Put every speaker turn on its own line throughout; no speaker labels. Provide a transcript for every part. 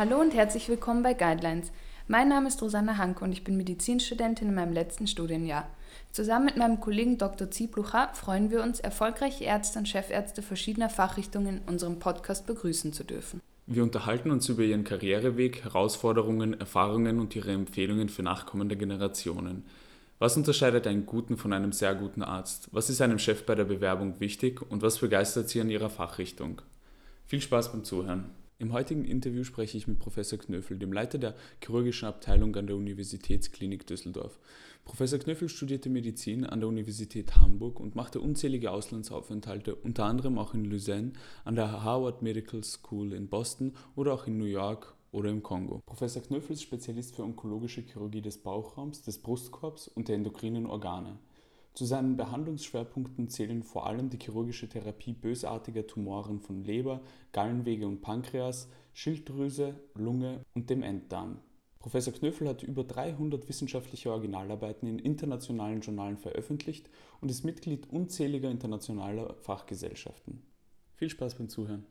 Hallo und herzlich willkommen bei Guidelines. Mein Name ist Rosanna Hanke und ich bin Medizinstudentin in meinem letzten Studienjahr. Zusammen mit meinem Kollegen Dr. Zieblucher freuen wir uns, erfolgreiche Ärzte und Chefärzte verschiedener Fachrichtungen in unserem Podcast begrüßen zu dürfen.
Wir unterhalten uns über ihren Karriereweg, Herausforderungen, Erfahrungen und ihre Empfehlungen für nachkommende Generationen. Was unterscheidet einen guten von einem sehr guten Arzt? Was ist einem Chef bei der Bewerbung wichtig und was begeistert Sie an Ihrer Fachrichtung? Viel Spaß beim Zuhören. Im heutigen Interview spreche ich mit Professor Knöffel, dem Leiter der chirurgischen Abteilung an der Universitätsklinik Düsseldorf. Professor Knöffel studierte Medizin an der Universität Hamburg und machte unzählige Auslandsaufenthalte, unter anderem auch in Lausanne, an der Harvard Medical School in Boston oder auch in New York oder im Kongo. Professor Knöffel ist Spezialist für onkologische Chirurgie des Bauchraums, des Brustkorbs und der endokrinen Organe. Zu seinen Behandlungsschwerpunkten zählen vor allem die chirurgische Therapie bösartiger Tumoren von Leber, Gallenwege und Pankreas, Schilddrüse, Lunge und dem Enddarm. Professor Knöffel hat über 300 wissenschaftliche Originalarbeiten in internationalen Journalen veröffentlicht und ist Mitglied unzähliger internationaler Fachgesellschaften. Viel Spaß beim Zuhören.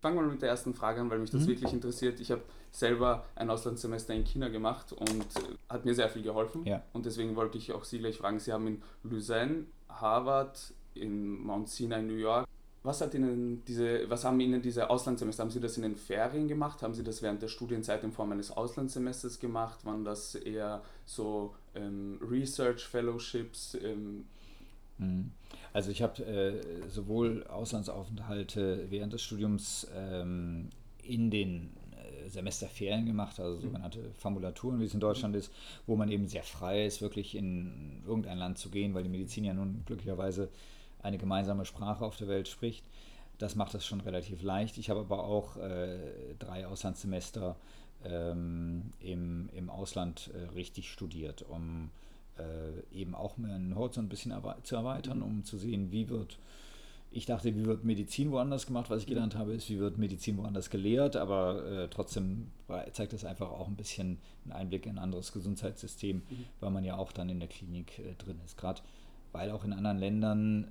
Fangen wir mal mit der ersten Frage an, weil mich das mhm. wirklich interessiert. Ich habe selber ein Auslandssemester in China gemacht und äh, hat mir sehr viel geholfen. Ja. Und deswegen wollte ich auch Sie gleich fragen. Sie haben in Lausanne, Harvard, in Mount Sinai, New York. Was, hat Ihnen diese, was haben Ihnen diese Auslandssemester? Haben Sie das in den Ferien gemacht? Haben Sie das während der Studienzeit in Form eines Auslandssemesters gemacht? Waren das eher so ähm, Research Fellowships? Ähm.
Also ich habe äh, sowohl Auslandsaufenthalte während des Studiums ähm, in den äh, Semesterferien gemacht, also mhm. sogenannte Formulaturen, wie es in Deutschland ist, wo man eben sehr frei ist, wirklich in irgendein Land zu gehen, weil die Medizin ja nun glücklicherweise eine gemeinsame Sprache auf der Welt spricht. Das macht das schon relativ leicht. Ich habe aber auch äh, drei Auslandssemester ähm, im, im Ausland äh, richtig studiert, um äh, eben auch meinen Horizont ein bisschen zu erweitern, mhm. um zu sehen, wie wird, ich dachte, wie wird Medizin woanders gemacht, was ich mhm. gelernt habe, ist, wie wird Medizin woanders gelehrt, aber äh, trotzdem zeigt das einfach auch ein bisschen einen Einblick in ein anderes Gesundheitssystem, mhm. weil man ja auch dann in der Klinik äh, drin ist. Gerade weil auch in anderen Ländern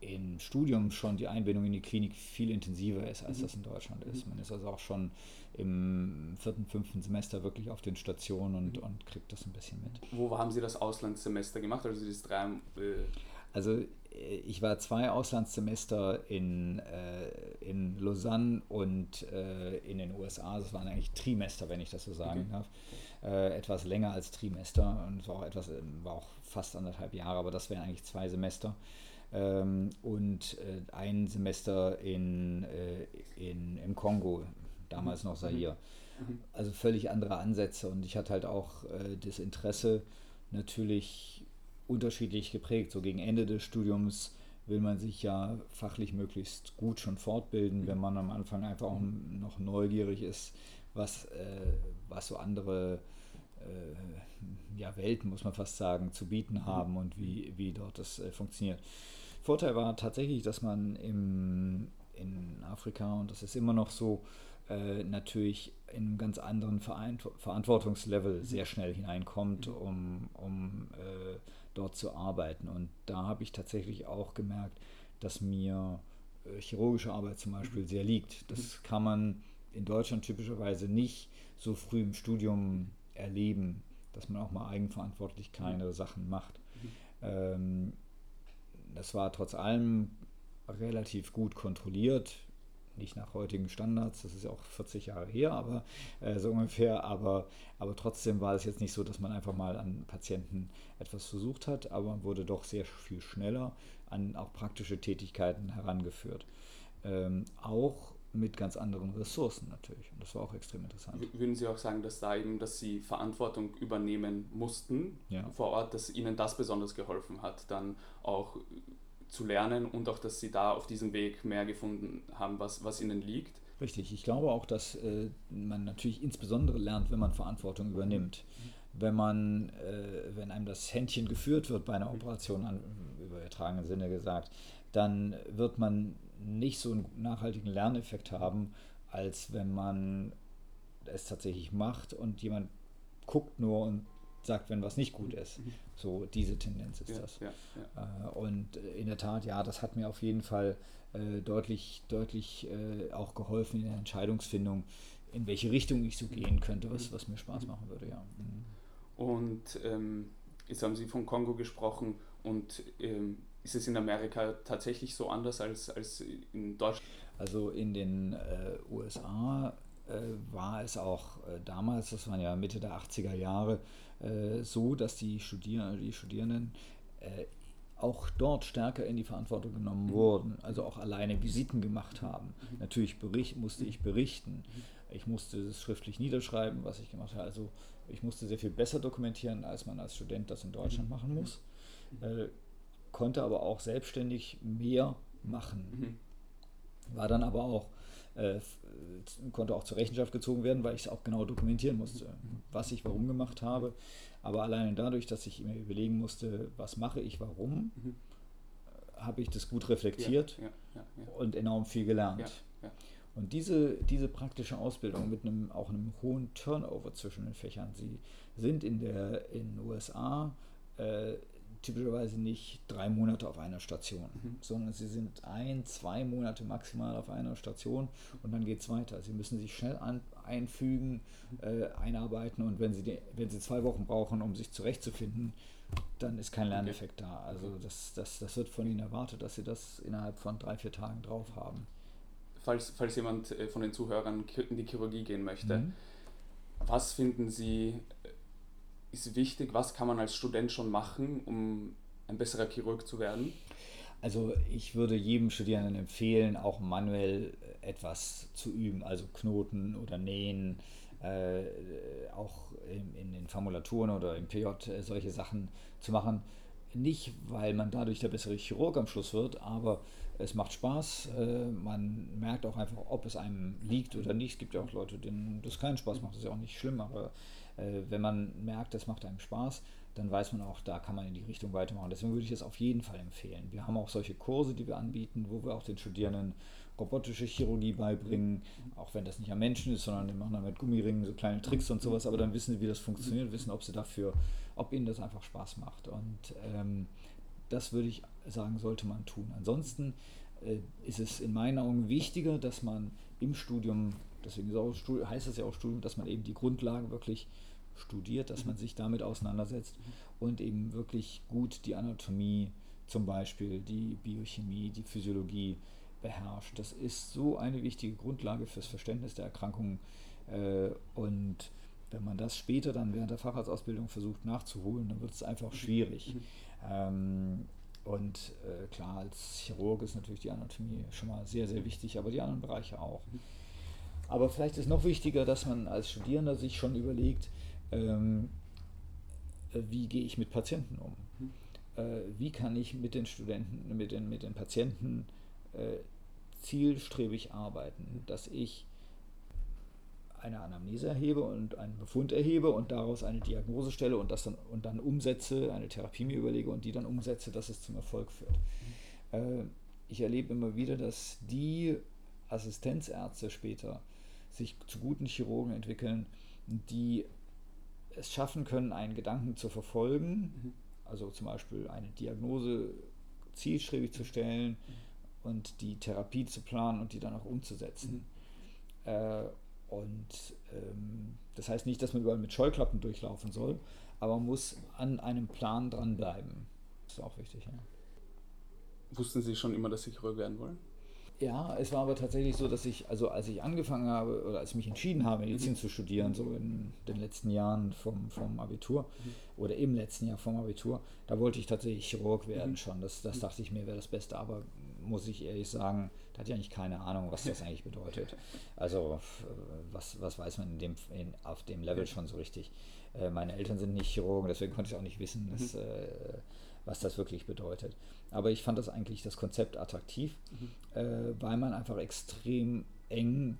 im Studium schon die Einbindung in die Klinik viel intensiver ist, als mhm. das in Deutschland ist. Mhm. Man ist also auch schon im vierten, fünften Semester wirklich auf den Stationen und, mhm. und kriegt das ein bisschen mit.
Wo haben Sie das Auslandssemester gemacht? Also, das drei, äh
also äh, ich war zwei Auslandssemester in, äh, in Lausanne und äh, in den USA. Das waren eigentlich Trimester, wenn ich das so sagen okay. darf. Äh, etwas länger als Trimester und es war auch etwas, war auch fast anderthalb Jahre, aber das wären eigentlich zwei Semester ähm, und äh, ein Semester in, äh, in, im Kongo, damals mhm. noch Zaire. Mhm. Also völlig andere Ansätze und ich hatte halt auch äh, das Interesse natürlich unterschiedlich geprägt. So gegen Ende des Studiums will man sich ja fachlich möglichst gut schon fortbilden, mhm. wenn man am Anfang einfach auch noch neugierig ist, was, äh, was so andere äh, ja, Welten, muss man fast sagen, zu bieten mhm. haben und wie, wie dort das äh, funktioniert. Vorteil war tatsächlich, dass man im, in Afrika, und das ist immer noch so, äh, natürlich in einem ganz anderen Verantwortungslevel mhm. sehr schnell hineinkommt, mhm. um, um äh, dort zu arbeiten. Und da habe ich tatsächlich auch gemerkt, dass mir äh, chirurgische Arbeit zum Beispiel mhm. sehr liegt. Das kann man in Deutschland typischerweise nicht so früh im Studium erleben, dass man auch mal eigenverantwortlich kleinere Sachen macht. Ähm, das war trotz allem relativ gut kontrolliert. Nicht nach heutigen Standards, das ist ja auch 40 Jahre her, aber äh, so ungefähr. Aber, aber trotzdem war es jetzt nicht so, dass man einfach mal an Patienten etwas versucht hat, aber man wurde doch sehr viel schneller an auch praktische Tätigkeiten herangeführt. Ähm, auch mit ganz anderen Ressourcen natürlich. Und das war auch extrem interessant.
Würden Sie auch sagen, dass da eben, dass Sie Verantwortung übernehmen mussten ja. vor Ort, dass Ihnen das besonders geholfen hat, dann auch zu lernen und auch, dass Sie da auf diesem Weg mehr gefunden haben, was, was Ihnen liegt?
Richtig, ich glaube auch, dass äh, man natürlich insbesondere lernt, wenn man Verantwortung übernimmt. Mhm. Wenn man, äh, wenn einem das Händchen geführt wird bei einer Operation, an, übertragenen Sinne gesagt, dann wird man nicht so einen nachhaltigen Lerneffekt haben, als wenn man es tatsächlich macht und jemand guckt nur und sagt, wenn was nicht gut mhm. ist. So diese Tendenz ist ja, das. Ja, ja. Äh, und in der Tat, ja, das hat mir auf jeden Fall äh, deutlich, deutlich äh, auch geholfen in der Entscheidungsfindung, in welche Richtung ich so gehen könnte, was, was mir Spaß machen würde, ja. Mhm.
Und ähm, jetzt haben Sie von Kongo gesprochen und ähm, ist es in Amerika tatsächlich so anders als, als in Deutschland?
Also in den äh, USA äh, war es auch äh, damals, das waren ja Mitte der 80er Jahre, äh, so, dass die, Studier die Studierenden äh, auch dort stärker in die Verantwortung genommen wurden, also auch alleine Visiten gemacht haben. Natürlich bericht, musste ich berichten. Ich musste es schriftlich niederschreiben, was ich gemacht habe. Also ich musste sehr viel besser dokumentieren, als man als Student das in Deutschland machen muss. Konnte aber auch selbstständig mehr machen. War dann aber auch, äh, konnte auch zur Rechenschaft gezogen werden, weil ich es auch genau dokumentieren musste, was ich warum gemacht habe. Aber alleine dadurch, dass ich mir überlegen musste, was mache ich, warum, mhm. habe ich das gut reflektiert ja, ja, ja, und enorm viel gelernt. Und diese, diese praktische Ausbildung mit einem, auch einem hohen Turnover zwischen den Fächern, sie sind in der in den USA äh, typischerweise nicht drei Monate auf einer Station, mhm. sondern sie sind ein, zwei Monate maximal auf einer Station und dann geht es weiter. Sie müssen sich schnell an, einfügen, äh, einarbeiten und wenn sie, die, wenn sie zwei Wochen brauchen, um sich zurechtzufinden, dann ist kein Lerneffekt da. Also das, das, das wird von ihnen erwartet, dass sie das innerhalb von drei, vier Tagen drauf haben.
Falls, falls jemand äh, von den Zuhörern in die Chirurgie gehen möchte, mhm. was finden Sie ist wichtig? Was kann man als Student schon machen, um ein besserer Chirurg zu werden?
Also ich würde jedem Studierenden empfehlen, auch manuell etwas zu üben, also Knoten oder Nähen, äh, auch in, in, den Formulaturen oder im PJ äh, solche Sachen zu machen. Nicht, weil man dadurch der bessere Chirurg am Schluss wird, aber es macht Spaß. Äh, man merkt auch einfach, ob es einem liegt oder nicht. Es gibt ja auch Leute, denen das keinen Spaß macht, das ist ja auch nicht schlimm, aber wenn man merkt, das macht einem Spaß, dann weiß man auch, da kann man in die Richtung weitermachen. Deswegen würde ich das auf jeden Fall empfehlen. Wir haben auch solche Kurse, die wir anbieten, wo wir auch den Studierenden robotische Chirurgie beibringen, auch wenn das nicht am Menschen ist, sondern die machen dann mit Gummiringen so kleine Tricks und sowas, aber dann wissen sie, wie das funktioniert, wissen, ob sie dafür, ob ihnen das einfach Spaß macht. Und ähm, das würde ich sagen, sollte man tun. Ansonsten äh, ist es in meinen Augen wichtiger, dass man im Studium, deswegen heißt es ja auch Studium, dass man eben die Grundlagen wirklich studiert, dass man sich damit auseinandersetzt und eben wirklich gut die Anatomie zum Beispiel, die Biochemie, die Physiologie beherrscht. Das ist so eine wichtige Grundlage fürs Verständnis der Erkrankungen äh, und wenn man das später dann während der Facharztausbildung versucht nachzuholen, dann wird es einfach schwierig. Ähm, und äh, klar, als Chirurg ist natürlich die Anatomie schon mal sehr, sehr wichtig, aber die anderen Bereiche auch. Aber vielleicht ist noch wichtiger, dass man als Studierender sich schon überlegt, ähm, äh, wie gehe ich mit Patienten um? Mhm. Äh, wie kann ich mit den Studenten, mit den, mit den Patienten äh, zielstrebig arbeiten, dass ich eine Anamnese erhebe und einen Befund erhebe und daraus eine Diagnose stelle und das dann, und dann umsetze, eine Therapie mir überlege und die dann umsetze, dass es zum Erfolg führt. Mhm. Äh, ich erlebe immer wieder, dass die Assistenzärzte später sich zu guten Chirurgen entwickeln, die es schaffen können, einen Gedanken zu verfolgen, mhm. also zum Beispiel eine Diagnose zielstrebig zu stellen mhm. und die Therapie zu planen und die dann auch umzusetzen. Mhm. Äh, und ähm, das heißt nicht, dass man überall mit Scheuklappen durchlaufen soll, aber man muss an einem Plan dranbleiben. Das ist auch wichtig. Ja.
Wussten Sie schon immer, dass Sie Chirurg werden wollen?
Ja, es war aber tatsächlich so, dass ich, also als ich angefangen habe oder als ich mich entschieden habe, Medizin mhm. zu studieren, so in den letzten Jahren vom, vom Abitur mhm. oder im letzten Jahr vom Abitur, da wollte ich tatsächlich Chirurg werden mhm. schon. Das, das dachte ich mir wäre das Beste, aber muss ich ehrlich sagen, da hatte ich eigentlich keine Ahnung, was das eigentlich bedeutet. Also was, was weiß man in dem, in, auf dem Level schon so richtig. Äh, meine Eltern sind nicht Chirurgen, deswegen konnte ich auch nicht wissen, dass, äh, was das wirklich bedeutet. Aber ich fand das eigentlich das Konzept attraktiv, mhm. äh, weil man einfach extrem eng,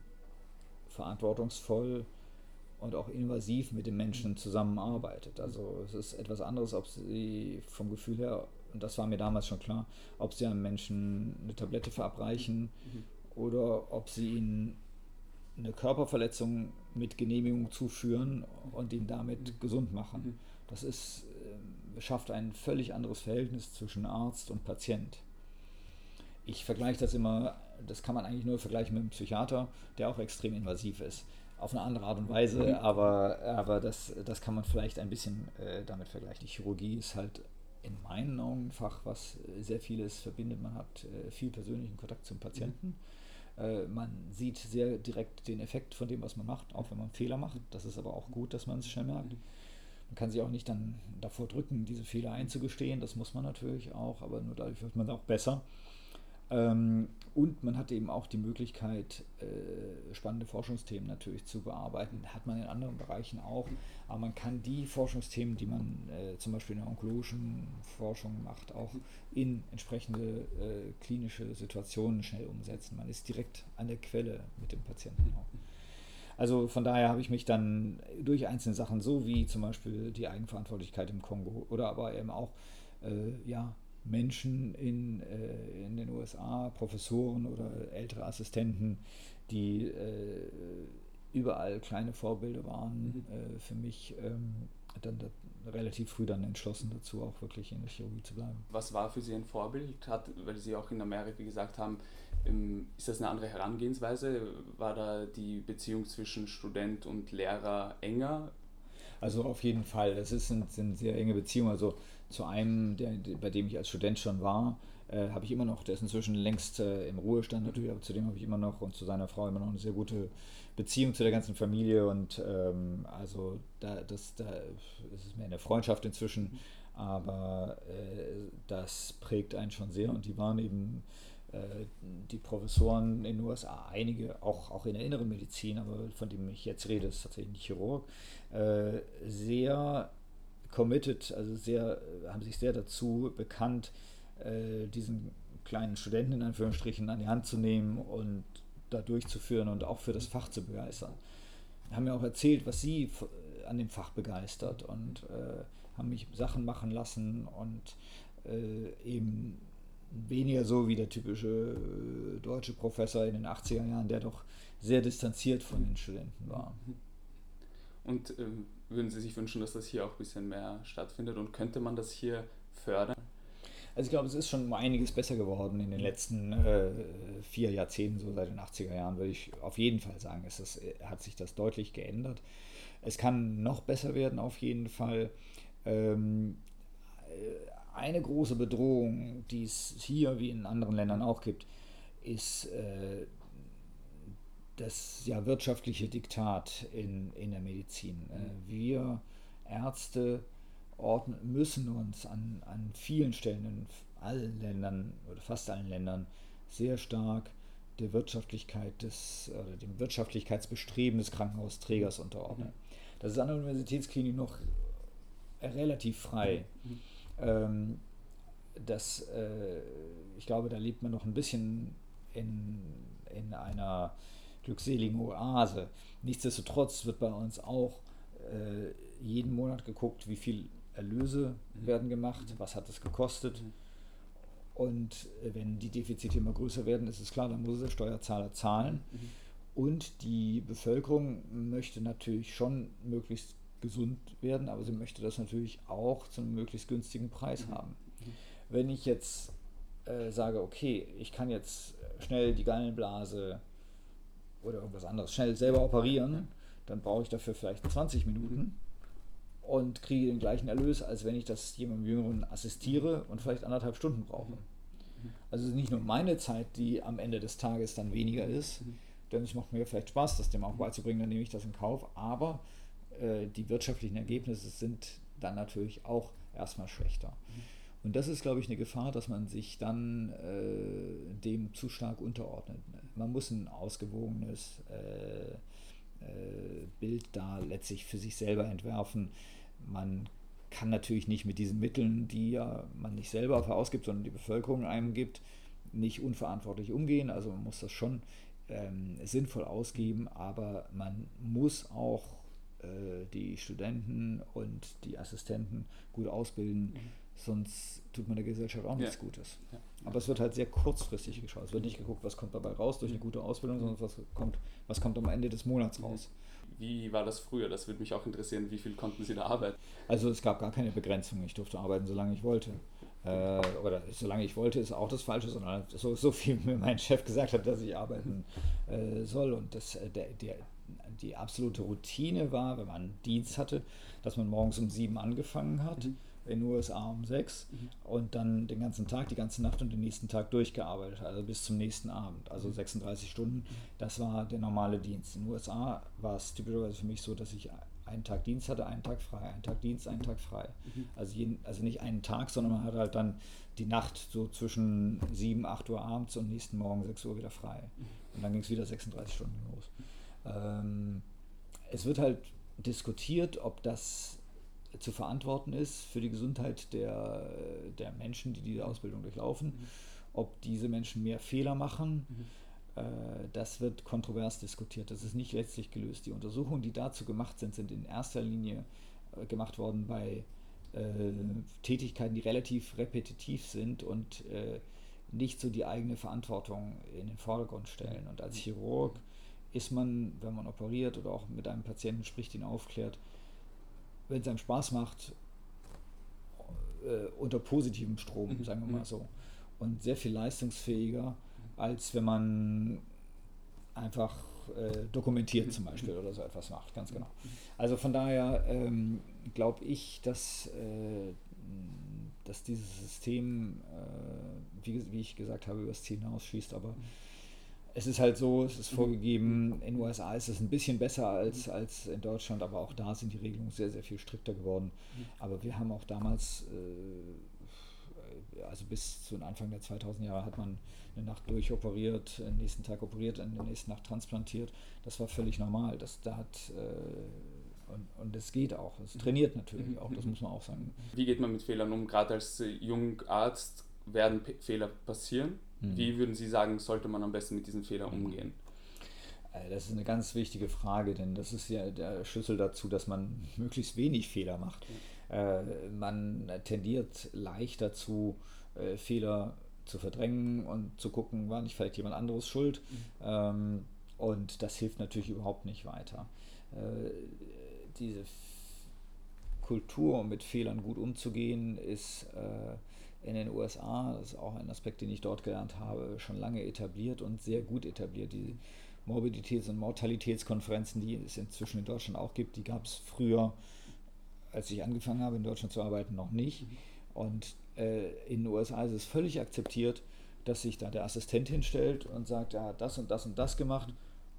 verantwortungsvoll und auch invasiv mit den Menschen mhm. zusammenarbeitet. Also es ist etwas anderes, ob sie vom Gefühl her, und das war mir damals schon klar, ob sie einem Menschen eine Tablette verabreichen mhm. oder ob sie ihn eine Körperverletzung mit Genehmigung zuführen und ihn damit mhm. gesund machen. Mhm. Das ist schafft ein völlig anderes Verhältnis zwischen Arzt und Patient. Ich vergleiche das immer, das kann man eigentlich nur vergleichen mit einem Psychiater, der auch extrem invasiv ist. auf eine andere Art und Weise, mhm. aber, aber das, das kann man vielleicht ein bisschen äh, damit vergleichen. Die Chirurgie ist halt in meinen Augen ein Fach, was sehr vieles verbindet. Man hat äh, viel persönlichen Kontakt zum Patienten. Mhm. Äh, man sieht sehr direkt den Effekt von dem, was man macht, auch wenn man Fehler macht. Das ist aber auch gut, dass man es schnell merkt. Mhm. Man kann sich auch nicht dann davor drücken, diese Fehler einzugestehen. Das muss man natürlich auch, aber nur dadurch wird man auch besser. Ähm, und man hat eben auch die Möglichkeit, äh, spannende Forschungsthemen natürlich zu bearbeiten. Hat man in anderen Bereichen auch. Aber man kann die Forschungsthemen, die man äh, zum Beispiel in der onkologischen Forschung macht, auch in entsprechende äh, klinische Situationen schnell umsetzen. Man ist direkt an der Quelle mit dem Patienten auch. Also von daher habe ich mich dann durch einzelne Sachen, so wie zum Beispiel die Eigenverantwortlichkeit im Kongo oder aber eben auch äh, ja, Menschen in, äh, in den USA, Professoren oder ältere Assistenten, die äh, überall kleine Vorbilder waren, mhm. äh, für mich ähm, dann da, relativ früh dann entschlossen dazu, auch wirklich in der Chirurgie zu bleiben.
Was war für Sie ein Vorbild? Hat, weil Sie auch in Amerika gesagt haben, ähm, ist das eine andere Herangehensweise? War da die Beziehung zwischen Student und Lehrer enger?
Also auf jeden Fall, das ist eine, eine sehr enge Beziehung. Also zu einem, der, bei dem ich als Student schon war, äh, habe ich immer noch, der ist inzwischen längst äh, im Ruhestand natürlich, aber zu dem habe ich immer noch und zu seiner Frau immer noch eine sehr gute Beziehung zu der ganzen Familie. Und ähm, also da, das, da ist es mehr eine Freundschaft inzwischen, aber äh, das prägt einen schon sehr. Und die waren eben die Professoren in den USA, einige auch, auch in der inneren Medizin, aber von dem ich jetzt rede, ist tatsächlich ein Chirurg, äh, sehr committed, also sehr, haben sich sehr dazu bekannt, äh, diesen kleinen Studenten in Anführungsstrichen an die Hand zu nehmen und da durchzuführen und auch für das Fach zu begeistern. Haben mir auch erzählt, was sie an dem Fach begeistert und äh, haben mich Sachen machen lassen und äh, eben weniger so wie der typische äh, deutsche Professor in den 80er Jahren, der doch sehr distanziert von den Studenten war.
Und ähm, würden Sie sich wünschen, dass das hier auch ein bisschen mehr stattfindet und könnte man das hier fördern?
Also ich glaube, es ist schon um einiges besser geworden in den letzten äh, vier Jahrzehnten, so seit den 80er Jahren, würde ich auf jeden Fall sagen. Es ist, hat sich das deutlich geändert. Es kann noch besser werden, auf jeden Fall. Ähm, eine große Bedrohung, die es hier wie in anderen Ländern auch gibt, ist äh, das ja, wirtschaftliche Diktat in, in der Medizin. Äh, wir Ärzte ordnen, müssen uns an, an vielen Stellen in allen Ländern oder fast allen Ländern sehr stark der Wirtschaftlichkeit des, oder dem Wirtschaftlichkeitsbestreben des Krankenhausträgers unterordnen. Das ist an der Universitätsklinik noch relativ frei. Mhm. Ähm, das, äh, ich glaube, da lebt man noch ein bisschen in, in einer glückseligen Oase. Nichtsdestotrotz wird bei uns auch äh, jeden Monat geguckt, wie viel Erlöse mhm. werden gemacht, mhm. was hat es gekostet. Mhm. Und äh, wenn die Defizite immer größer werden, ist es klar, dann muss der Steuerzahler zahlen. Mhm. Und die Bevölkerung möchte natürlich schon möglichst gesund werden, aber sie möchte das natürlich auch zu einem möglichst günstigen Preis mhm. haben. Mhm. Wenn ich jetzt äh, sage, okay, ich kann jetzt schnell die Gallenblase oder irgendwas anderes schnell selber operieren, dann brauche ich dafür vielleicht 20 Minuten mhm. und kriege den gleichen Erlös, als wenn ich das jemandem Jüngeren assistiere und vielleicht anderthalb Stunden brauche. Mhm. Also nicht nur meine Zeit, die am Ende des Tages dann weniger ist, denn es macht mir vielleicht Spaß, das dem auch beizubringen, dann nehme ich das in Kauf, aber äh, die wirtschaftlichen Ergebnisse sind dann natürlich auch erstmal schlechter. Mhm. Und das ist, glaube ich, eine Gefahr, dass man sich dann äh, dem zu stark unterordnet. Man muss ein ausgewogenes äh, äh, Bild da letztlich für sich selber entwerfen. Man kann natürlich nicht mit diesen Mitteln, die ja man nicht selber ausgibt, sondern die Bevölkerung einem gibt, nicht unverantwortlich umgehen. Also man muss das schon ähm, sinnvoll ausgeben, aber man muss auch die Studenten und die Assistenten gut ausbilden, mhm. sonst tut man der Gesellschaft auch nichts ja. Gutes. Ja. Aber es wird halt sehr kurzfristig geschaut. Es wird nicht geguckt, was kommt dabei raus durch eine gute Ausbildung, sondern was kommt, was kommt am Ende des Monats mhm. raus.
Wie war das früher? Das würde mich auch interessieren. Wie viel konnten Sie da arbeiten?
Also es gab gar keine Begrenzung. Ich durfte arbeiten, solange ich wollte. Äh, oder solange ich wollte, ist auch das Falsche, sondern so, so viel mir mein Chef gesagt hat, dass ich arbeiten äh, soll. Und das, äh, der, der, die absolute Routine war, wenn man Dienst hatte, dass man morgens um sieben angefangen hat. Mhm in den USA um sechs mhm. und dann den ganzen Tag, die ganze Nacht und den nächsten Tag durchgearbeitet, also bis zum nächsten Abend, also 36 mhm. Stunden. Das war der normale Dienst. In den USA war es typischerweise für mich so, dass ich einen Tag Dienst hatte, einen Tag frei, einen Tag Dienst, einen Tag frei. Mhm. Also, jeden, also nicht einen Tag, sondern man hat halt dann die Nacht so zwischen 7, 8 Uhr abends und nächsten Morgen 6 Uhr wieder frei. Und dann ging es wieder 36 Stunden los. Ähm, es wird halt diskutiert, ob das zu verantworten ist für die Gesundheit der, der Menschen, die diese Ausbildung durchlaufen. Mhm. Ob diese Menschen mehr Fehler machen, mhm. äh, das wird kontrovers diskutiert. Das ist nicht letztlich gelöst. Die Untersuchungen, die dazu gemacht sind, sind in erster Linie äh, gemacht worden bei äh, Tätigkeiten, die relativ repetitiv sind und äh, nicht so die eigene Verantwortung in den Vordergrund stellen. Und als mhm. Chirurg ist man, wenn man operiert oder auch mit einem Patienten spricht, ihn aufklärt, wenn es einem Spaß macht, äh, unter positivem Strom, mhm. sagen wir mal mhm. so. Und sehr viel leistungsfähiger, als wenn man einfach äh, dokumentiert zum Beispiel oder so etwas macht, ganz genau. Also von daher ähm, glaube ich, dass, äh, dass dieses System, äh, wie, wie, ich gesagt habe, über das Ziel hinausschießt, aber es ist halt so, es ist vorgegeben, in den USA ist es ein bisschen besser als, als in Deutschland, aber auch da sind die Regelungen sehr, sehr viel strikter geworden. Aber wir haben auch damals, äh, also bis zu den Anfang der 2000 Jahre hat man eine Nacht durchoperiert, den nächsten Tag operiert, in der nächsten Nacht transplantiert. Das war völlig normal. Das, da hat, äh, und, und es geht auch. Es trainiert natürlich auch, das muss man auch sagen.
Wie geht man mit Fehlern um? Gerade als Jungarzt werden P Fehler passieren? Mhm. Wie würden Sie sagen, sollte man am besten mit diesen Fehlern mhm. umgehen?
Äh, das ist eine ganz wichtige Frage, denn das ist ja der Schlüssel dazu, dass man möglichst wenig Fehler macht. Äh, man tendiert leicht dazu, äh, Fehler zu verdrängen und zu gucken, war nicht vielleicht jemand anderes schuld. Mhm. Ähm, und das hilft natürlich überhaupt nicht weiter. Diese Kultur, um mit Fehlern gut umzugehen, ist in den USA, das ist auch ein Aspekt, den ich dort gelernt habe, schon lange etabliert und sehr gut etabliert. Die Morbiditäts- und Mortalitätskonferenzen, die es inzwischen in Deutschland auch gibt, die gab es früher, als ich angefangen habe, in Deutschland zu arbeiten, noch nicht. Und äh, in den USA ist es völlig akzeptiert, dass sich da der Assistent hinstellt und sagt, er hat das und das und das gemacht.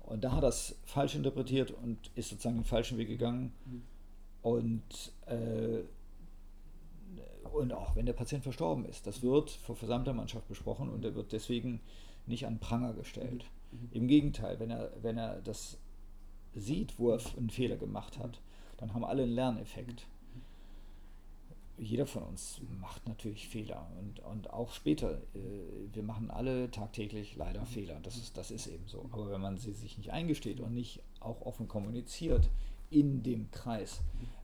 Und da hat er es falsch interpretiert und ist sozusagen den falschen Weg gegangen. Und äh, und auch wenn der Patient verstorben ist. Das wird vor versammelter Mannschaft besprochen und er wird deswegen nicht an Pranger gestellt. Mhm. Im Gegenteil, wenn er, wenn er das sieht, wo er einen Fehler gemacht hat, dann haben alle einen Lerneffekt. Jeder von uns macht natürlich Fehler und, und auch später. Äh, wir machen alle tagtäglich leider mhm. Fehler. Das ist, das ist eben so. Aber wenn man sie sich nicht eingesteht und nicht auch offen kommuniziert in dem Kreis,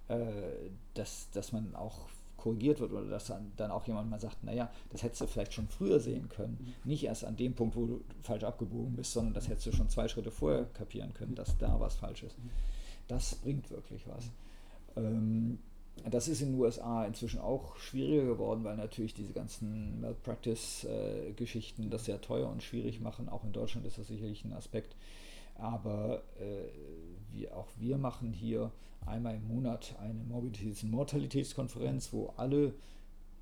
mhm. äh, dass, dass man auch korrigiert wird oder dass dann, dann auch jemand mal sagt, naja, das hättest du vielleicht schon früher sehen können. Mhm. Nicht erst an dem Punkt, wo du falsch abgebogen bist, sondern das hättest du schon zwei Schritte vorher kapieren können, dass da was falsch ist. Das bringt wirklich was. Ähm, das ist in den USA inzwischen auch schwieriger geworden, weil natürlich diese ganzen Malpractice-Geschichten das sehr teuer und schwierig machen. Auch in Deutschland ist das sicherlich ein Aspekt. Aber äh, wir, auch wir machen hier einmal im Monat eine Morbiditäts- und Mortalitätskonferenz, wo alle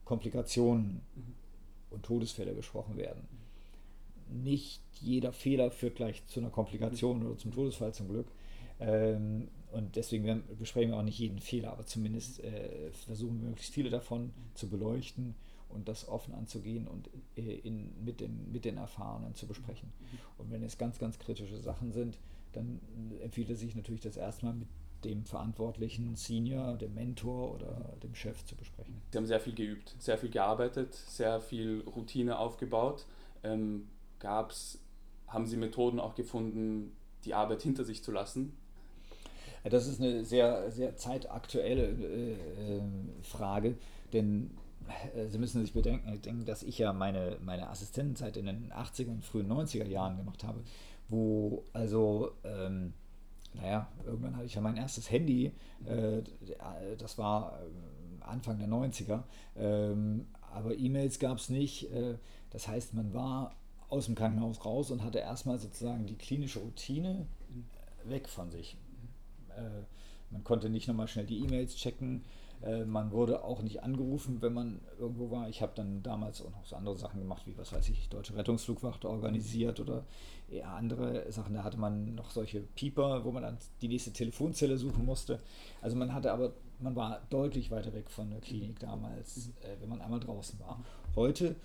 Komplikationen mhm. und Todesfälle besprochen werden. Nicht jeder Fehler führt gleich zu einer Komplikation oder zum Todesfall zum Glück. Ähm, und deswegen besprechen wir auch nicht jeden Fehler, aber zumindest äh, versuchen wir möglichst viele davon zu beleuchten und das offen anzugehen und äh, in, mit, den, mit den Erfahrenen zu besprechen. Und wenn es ganz, ganz kritische Sachen sind, dann empfiehlt es sich natürlich das erstmal mit dem verantwortlichen Senior, dem Mentor oder dem Chef zu besprechen.
Sie haben sehr viel geübt, sehr viel gearbeitet, sehr viel Routine aufgebaut. Ähm, gab's, haben Sie Methoden auch gefunden, die Arbeit hinter sich zu lassen?
Das ist eine sehr, sehr zeitaktuelle äh, äh Frage, denn Sie müssen sich bedenken, denken, dass ich ja meine, meine Assistentenzeit in den 80er und frühen 90er Jahren gemacht habe, wo also, ähm, naja, irgendwann hatte ich ja mein erstes Handy, äh, das war ähm, Anfang der 90er, ähm, aber E-Mails gab es nicht. Äh, das heißt, man war aus dem Krankenhaus raus und hatte erstmal sozusagen die klinische Routine weg von sich. äh, man konnte nicht nochmal schnell die E-Mails checken. Äh, man wurde auch nicht angerufen, wenn man irgendwo war. Ich habe dann damals auch noch so andere Sachen gemacht, wie was weiß ich, Deutsche Rettungsflugwacht organisiert oder eher andere Sachen. Da hatte man noch solche Pieper, wo man dann die nächste Telefonzelle suchen musste. Also man hatte aber, man war deutlich weiter weg von der Klinik damals, äh, wenn man einmal draußen war. Heute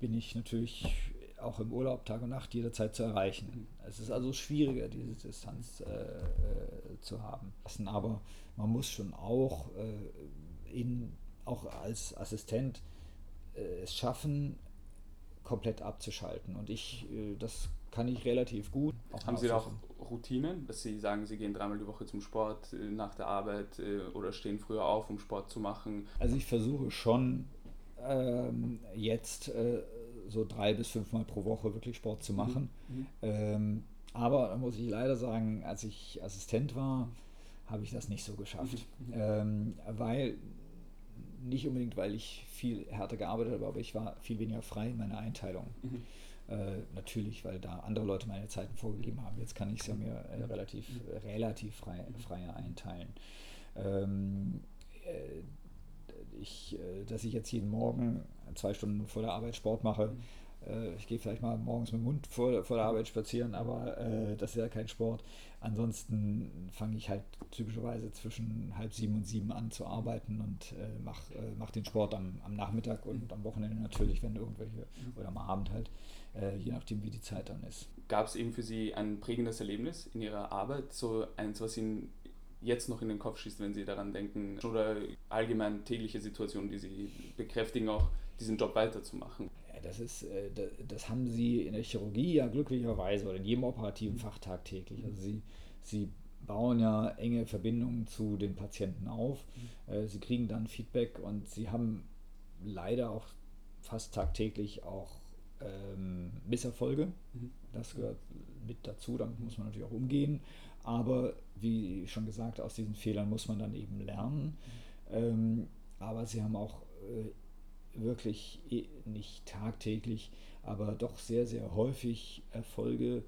bin ich natürlich auch im Urlaub Tag und Nacht jederzeit zu erreichen. Es ist also schwieriger, diese Distanz äh, äh, zu haben. Aber man muss schon auch, äh, in, auch als Assistent äh, es schaffen, komplett abzuschalten. Und ich, äh, das kann ich relativ gut.
Haben Sie da auch Routinen, dass Sie sagen, Sie gehen dreimal die Woche zum Sport äh, nach der Arbeit oder stehen früher auf, um Sport zu machen?
Also ich versuche schon ähm, jetzt so drei bis fünfmal pro Woche wirklich Sport zu machen. Mhm. mhm. Ähm, aber da muss ich leider sagen, als ich Assistent war, habe ich das nicht so geschafft. Mhm. mhm. Ähm, weil, nicht unbedingt, weil ich viel härter gearbeitet habe, aber ich war viel weniger frei in meiner Einteilung. Mhm. Äh, natürlich, weil da andere Leute meine Zeiten vorgegeben haben. Jetzt kann ich es ja mir äh, relativ, mhm. relativ frei, freier einteilen. Ähm, äh, ich, äh, dass ich jetzt jeden Morgen zwei Stunden vor der Arbeit Sport mache. Mhm. Ich gehe vielleicht mal morgens mit dem Hund vor, vor der Arbeit spazieren, aber äh, das ist ja kein Sport. Ansonsten fange ich halt typischerweise zwischen halb sieben und sieben an zu arbeiten und äh, mache äh, mach den Sport am, am Nachmittag und mhm. am Wochenende natürlich, wenn irgendwelche, mhm. oder am Abend halt, äh, je nachdem, wie die Zeit dann ist.
Gab es eben für Sie ein prägendes Erlebnis in Ihrer Arbeit, so eins, was Ihnen jetzt noch in den Kopf schießt, wenn Sie daran denken? Oder allgemein tägliche Situationen, die Sie bekräftigen, auch diesen Job weiterzumachen?
Ja, das, ist, äh, das haben Sie in der Chirurgie ja glücklicherweise oder in jedem operativen Fach tagtäglich. Also Sie, Sie bauen ja enge Verbindungen zu den Patienten auf. Mhm. Sie kriegen dann Feedback und Sie haben leider auch fast tagtäglich auch ähm, Misserfolge. Mhm. Das gehört mit dazu, damit muss man natürlich auch umgehen. Aber wie schon gesagt, aus diesen Fehlern muss man dann eben lernen. Ähm, aber sie haben auch äh, wirklich eh, nicht tagtäglich, aber doch sehr, sehr häufig Erfolge,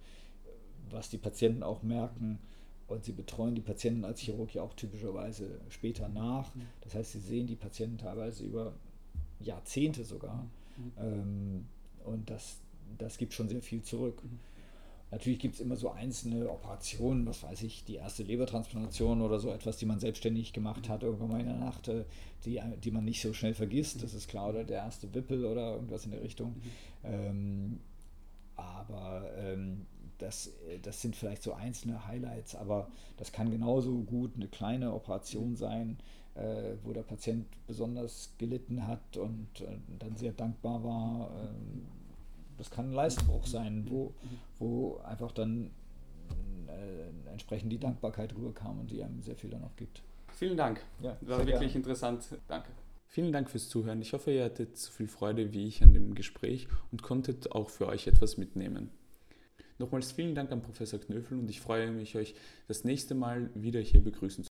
was die Patienten auch merken. Und sie betreuen die Patienten als Chirurg ja auch typischerweise später nach. Das heißt, sie sehen die Patienten teilweise über Jahrzehnte sogar. Mhm. Ähm, und das, das gibt schon sehr viel zurück. Mhm. Natürlich gibt es immer so einzelne Operationen, was weiß ich, die erste Lebertransplantation oder so etwas, die man selbstständig gemacht hat, irgendwann mal in der Nacht, äh, die, die man nicht so schnell vergisst, das ist klar, oder der erste Wippel oder irgendwas in der Richtung. Mhm. Ähm, aber ähm, das, das sind vielleicht so einzelne Highlights, aber das kann genauso gut eine kleine Operation sein, äh, wo der Patient besonders gelitten hat und äh, dann sehr dankbar war. Ähm, das kann ein Leistbruch sein, wo, wo einfach dann äh, entsprechend die Dankbarkeit rüberkam und die einem sehr viel dann auch gibt.
Vielen Dank. Ja, War wirklich gerne. interessant. Danke. Vielen Dank fürs Zuhören. Ich hoffe, ihr hattet so viel Freude wie ich an dem Gespräch und konntet auch für euch etwas mitnehmen. Nochmals vielen Dank an Professor Knöfel und ich freue mich, euch das nächste Mal wieder hier begrüßen zu